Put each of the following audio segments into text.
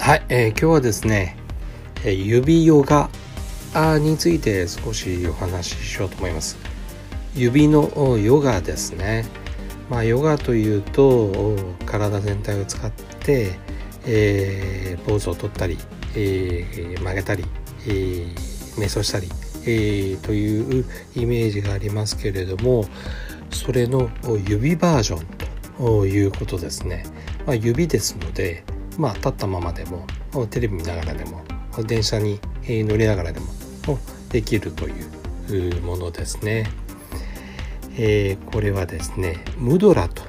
はい、えー、今日はですね指ヨガについて少しお話ししようと思います。指のヨガですね。まあヨガというと体全体を使って、えー、ポーズを取ったり、えー、曲げたり、えー、瞑想したり、え、というイメージがありますけれどもそれの指バージョンということですね、まあ、指ですのでまあ立ったままでもテレビ見ながらでも電車に乗りながらでもできるというものですね。えー、これはですねムドラと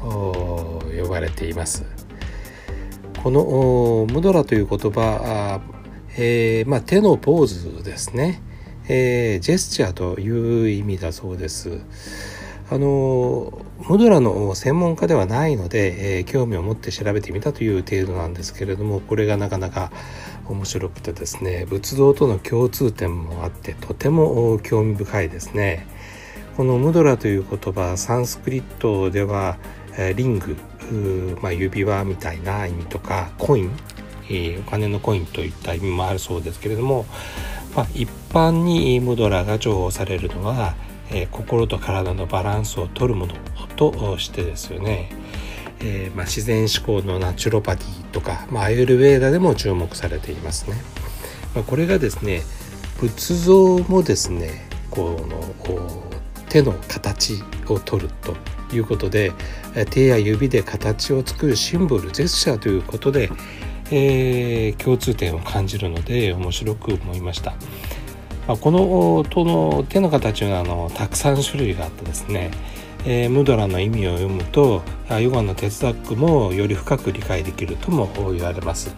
呼ばれています。このムドラという言葉、えーまあ、手のポーズですね、えー、ジェスチャーという意味だそうです。あのムドラの専門家ではないので、えー、興味を持って調べてみたという程度なんですけれどもこれがなかなか面白くてですね仏像との共通点もあってとても興味深いですね。このムドラという言葉サンスクリットでは、えー、リング、まあ、指輪みたいな意味とかコイン、えー、お金のコインといった意味もあるそうですけれども、まあ、一般にムドラが重宝されるのはえー、心と体のバランスをとるものとしてですよね、えー、まあ、自然思考のナチュロパティとか、まあ、アユルベーダでも注目されていますね。まあ、これがですね仏像もですねこの手の形を取るということで手や指で形を作るシンボルジェスチャーということで、えー、共通点を感じるので面白く思いました。まあ、このとの手の形はあのたくさん種類があってですね、えー、ムドラの意味を読むとヨガの哲学もより深く理解できるとも言われます。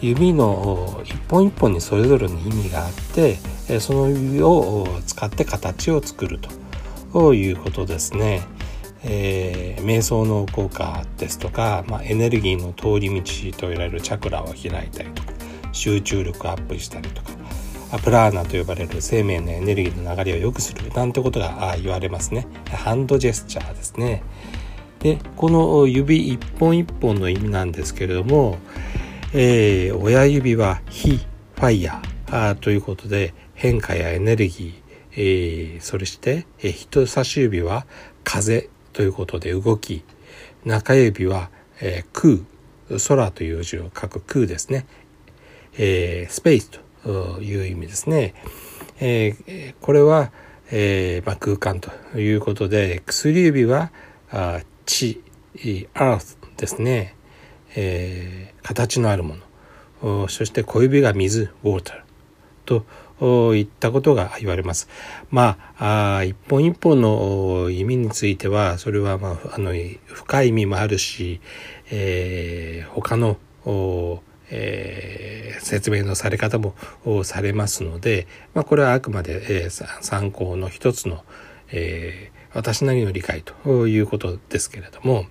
指の一本一本にそれぞれの意味があってその指を使って形を作るということですね。えー、瞑想の効果ですとか、まあ、エネルギーの通り道と言われるチャクラを開いたりとか集中力アップしたりとかアプラーナと呼ばれる生命のエネルギーの流れを良くするなんてことが言われますね。ハンドジェスチャーですね。でこの指一本一本の意味なんですけれども、えー、親指は火ファイヤーということで変化やエネルギー、えー、それして、えー、人差し指は風ということで動き中指は、えー、空空という字を書く空ですね、えー、スペースという意味ですね。え、これは、えまあ、空間ということで薬指はあ地 earth ですね、え、形のあるものそして小指が水 water といったことが言われます。まあ、あ一本一本の意味についてはそれは、まあ、あの深い意味もあるし、えー、他のえー、説明のされ方もされますので、まあ、これはあくまで、えー、参考の一つの、えー、私なりの理解ということですけれども、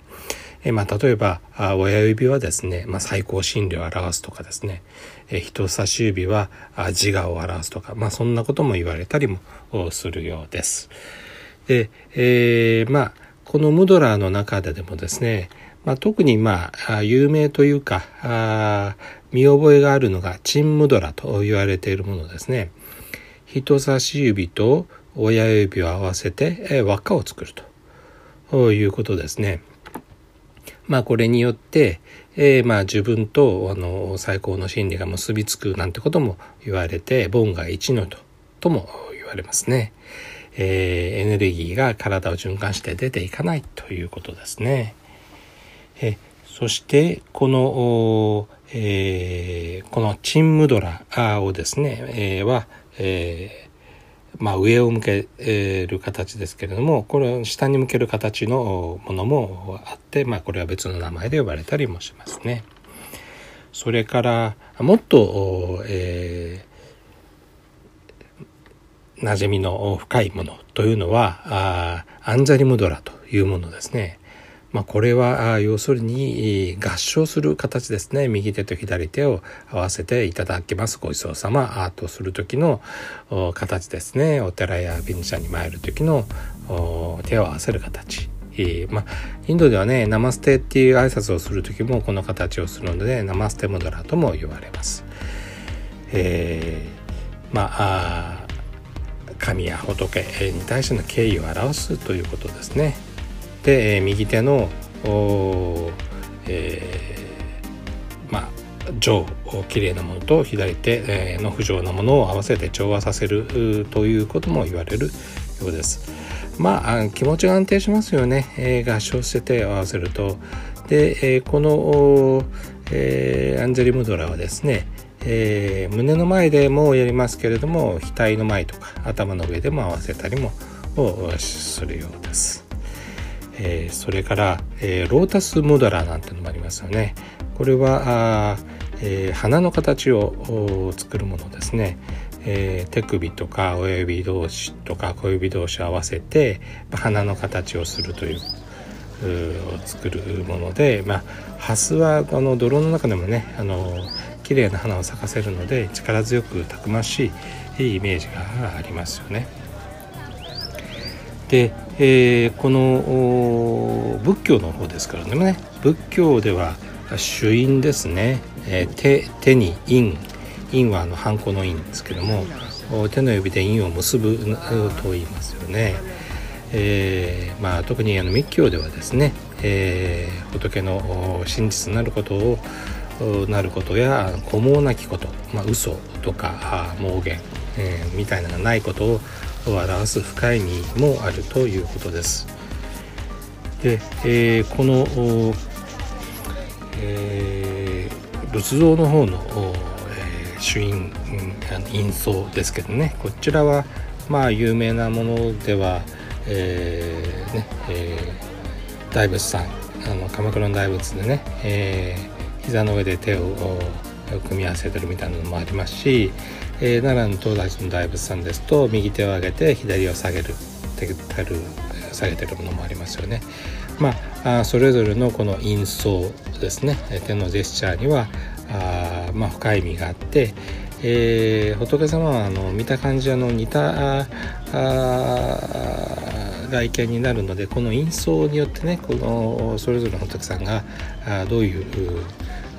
えまあ、例えば親指はですね、まあ、最高真理を表すとかですね、え、人差し指は自我を表すとか、まあ、そんなことも言われたりもするようです。で、えー、まあこのムドラーの中ででもですね、まあ、特にまあ有名というかあ見覚えがあるのがチンムドラと言われているものですね。人差し指と親指を合わせて、輪っかを作るということですね。まあこれによって、えー、まあ自分とあの最高の真理が結びつくなんてことも言われてボが一のととも言われますね。えー、エネルギーが体を循環して出ていかないということですね。えそしてこの、えー、このチンムドラをですね、えー、は、えー、まあ、上を向ける形ですけれどもこれは下に向ける形のものもあって、まあ、これは別の名前で呼ばれたりもしますね。それからもっと、えー、馴染みの深いものというのはあアンジャリムドラというものですね。まあ、これは要するに合唱する形ですね。右手と左手を合わせていただきます。ごちそうさま。アートする時の形ですね。お寺や便社に参る時の手を合わせる形、まあ、インドではねナマステっていう挨拶をする時もこの形をするのでナマステムドラとも言われます。えー、まあ神や仏に対しての敬意を表すということですね。で右手のえー、まあ上きれいなものと左手の不浄なものを合わせて調和させるということも言われるようです。まあ気持ちが安定しますよね、えー、合唱して手を合わせると。で、えー、この、えー、アンジェリ・ムドラはですね、えー、胸の前でもやりますけれども額の前とか頭の上でも合わせたりもするようです。えー、それから、えー、ロータスモドラなんてのもありますよね。これはあ、えー、花の形を作るものですね。えー、手首とか親指同士とか小指同士を合わせて花の形をするというを作るもので、まあ、ハスはあの泥の中でもねあの綺麗な花を咲かせるので力強くたくましいイメージがありますよね。で、えー、この仏教の方ですからね。仏教では主因ですね、えー、手手に印。印はあのハンコの印ですけども手の指で印を結ぶと言いますよね。えーまあ、特にあの密教ではですね、えー、仏の真実なることをなることや古毛なきこと、まあ、嘘とか妄言、えー、みたいなのがないことをを表す深い意味もあるということです。で、えー、この、えー、仏像の方の、えー、主因印相ですけどねこちらはまあ有名なものでは、えーねえー、大仏さんあの鎌倉の大仏でね、えー、膝の上で手を組み合わせてるみたいなのもありますし、えー、奈良の東大寺の大仏さんですと右手を上げて左を下げる手る下げてるものもありますよね。まあ、それぞれのこの印相ですね手のジェスチャーにはあ、まあ、深い意味があって、えー、仏様はあの見た感じあの似た外見になるのでこの印相によってねこのそれぞれの仏さんがあどういう、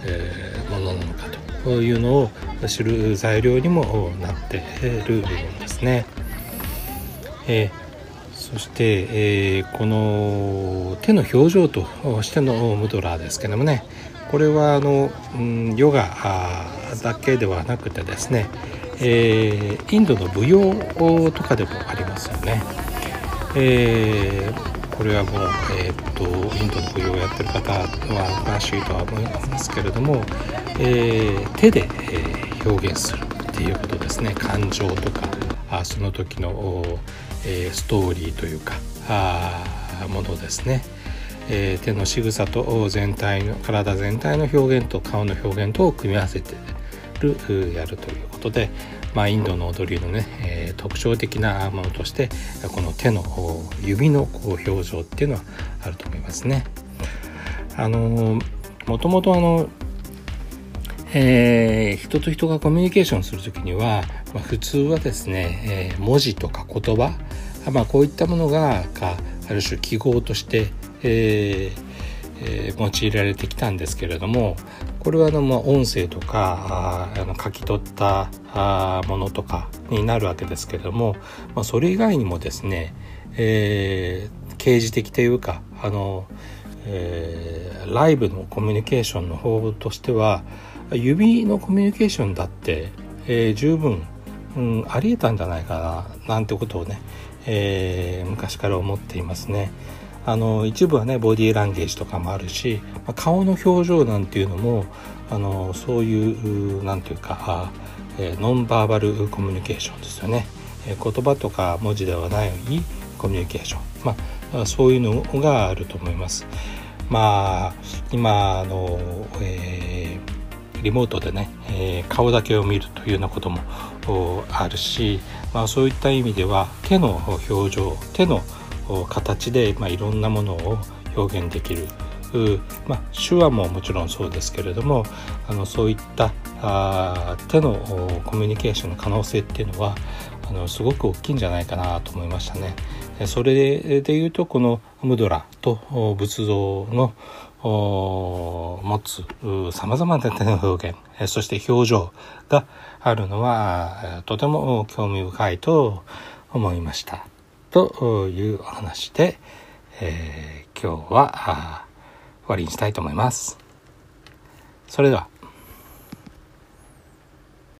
えー、ものなのかいうのを知る材料にもなっている部分ですね。えー、そして、えー、この手の表情としてのムドラーですけどもねこれはあの、うん、ヨガだけではなくてですね、えー、インドの舞踊とかでもありますよね。えー、これはもう、えー、っとインドの舞踊をやってる方は詳しいとは思いますけれども、えー、手で、え表現するっていうことですね感情とかあその時の、えストーリーというかあものですね。えー、手の仕草と全体の体全体の表現と顔の表現とを組み合わせてるやるということで、まあ、インドの踊りのね、えー、特徴的なものとしてこの手の指のこう表情っていうのはあると思いますね。あのもともとあのえー、人と人がコミュニケーションする時には、まあ、普通はですね、えー、文字とか言葉、まあ、こういったものがある種記号としてえーえー、用いられてきたんですけれどもこれはあの、まあ、音声とかあの書き取ったあものとかになるわけですけれども、まあ、それ以外にもですね、えー、掲示的というかあの、えー、ライブのコミュニケーションの方法としては指のコミュニケーションだって、えー、十分、うん、ありえたんじゃないかななんてことをね、えー、昔から思っていますね。あの一部はねボディーランゲージとかもあるし、まあ、顔の表情なんていうのもあのそういうなんていうか、えー、ノンバーバルコミュニケーションですよね、えー、言葉とか文字ではないコミュニケーション、まあ、そういうのがあると思います。まあ今あの、えー、リモートでね、えー、顔だけを見るというようなこともあるし、まあ、そういった意味では手の表情手の表情形で、まあ、いろんなものを表現できるまあ、手話ももちろんそうですけれどもあのそういったあ手のコミュニケーションの可能性っていうのはあのすごく大きいんじゃないかなと思いましたね。それでいうとこのムドラと仏像の持つさまざまな手の表現そして表情があるのはとても興味深いと思いましたというお話で、えー、今日は終わりにしたいと思います。それでは